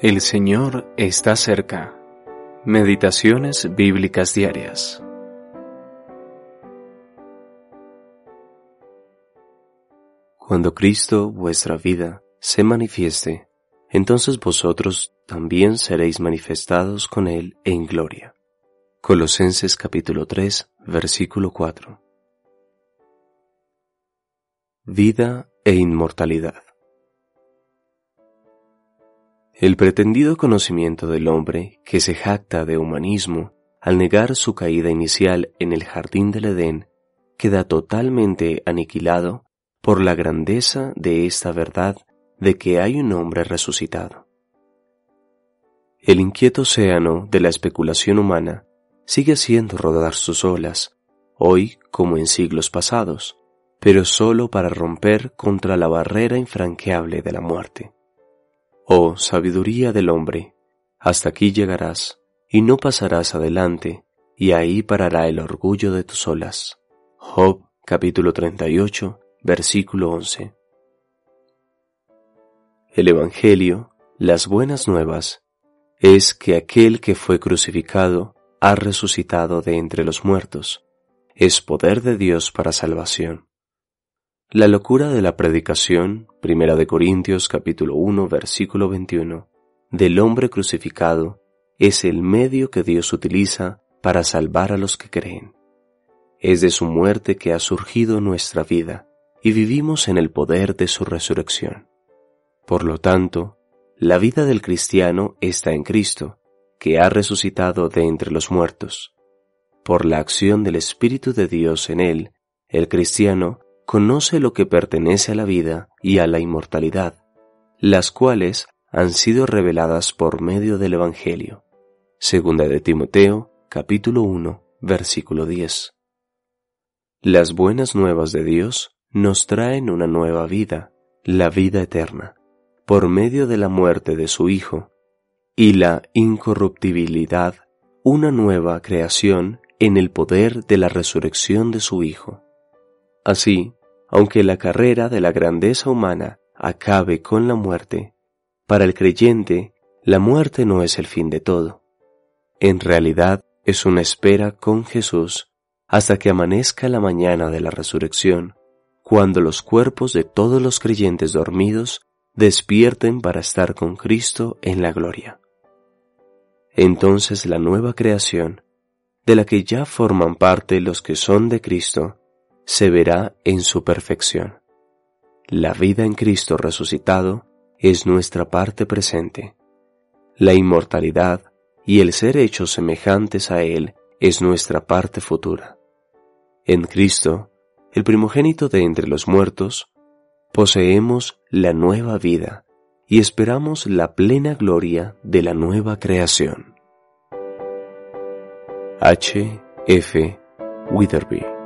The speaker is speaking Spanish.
El Señor está cerca. Meditaciones bíblicas diarias. Cuando Cristo, vuestra vida, se manifieste, entonces vosotros también seréis manifestados con Él en gloria. Colosenses capítulo 3, versículo 4. Vida e inmortalidad. El pretendido conocimiento del hombre, que se jacta de humanismo, al negar su caída inicial en el jardín del Edén, queda totalmente aniquilado por la grandeza de esta verdad de que hay un hombre resucitado. El inquieto océano de la especulación humana sigue haciendo rodar sus olas, hoy como en siglos pasados, pero sólo para romper contra la barrera infranqueable de la muerte. Oh sabiduría del hombre, hasta aquí llegarás, y no pasarás adelante, y ahí parará el orgullo de tus olas. Job capítulo 38, versículo 11. El Evangelio, las buenas nuevas, es que aquel que fue crucificado ha resucitado de entre los muertos, es poder de Dios para salvación. La locura de la predicación, Primera de Corintios capítulo 1 versículo 21, del hombre crucificado es el medio que Dios utiliza para salvar a los que creen. Es de su muerte que ha surgido nuestra vida y vivimos en el poder de su resurrección. Por lo tanto, la vida del cristiano está en Cristo, que ha resucitado de entre los muertos. Por la acción del Espíritu de Dios en él, el cristiano conoce lo que pertenece a la vida y a la inmortalidad, las cuales han sido reveladas por medio del Evangelio. Segunda de Timoteo, capítulo 1, versículo 10. Las buenas nuevas de Dios nos traen una nueva vida, la vida eterna, por medio de la muerte de su Hijo, y la incorruptibilidad, una nueva creación en el poder de la resurrección de su Hijo. Así, aunque la carrera de la grandeza humana acabe con la muerte, para el creyente la muerte no es el fin de todo. En realidad es una espera con Jesús hasta que amanezca la mañana de la resurrección, cuando los cuerpos de todos los creyentes dormidos despierten para estar con Cristo en la gloria. Entonces la nueva creación, de la que ya forman parte los que son de Cristo, se verá en su perfección. La vida en Cristo resucitado es nuestra parte presente. La inmortalidad y el ser hechos semejantes a Él es nuestra parte futura. En Cristo, el primogénito de entre los muertos, poseemos la nueva vida y esperamos la plena gloria de la nueva creación. H. F. Witherby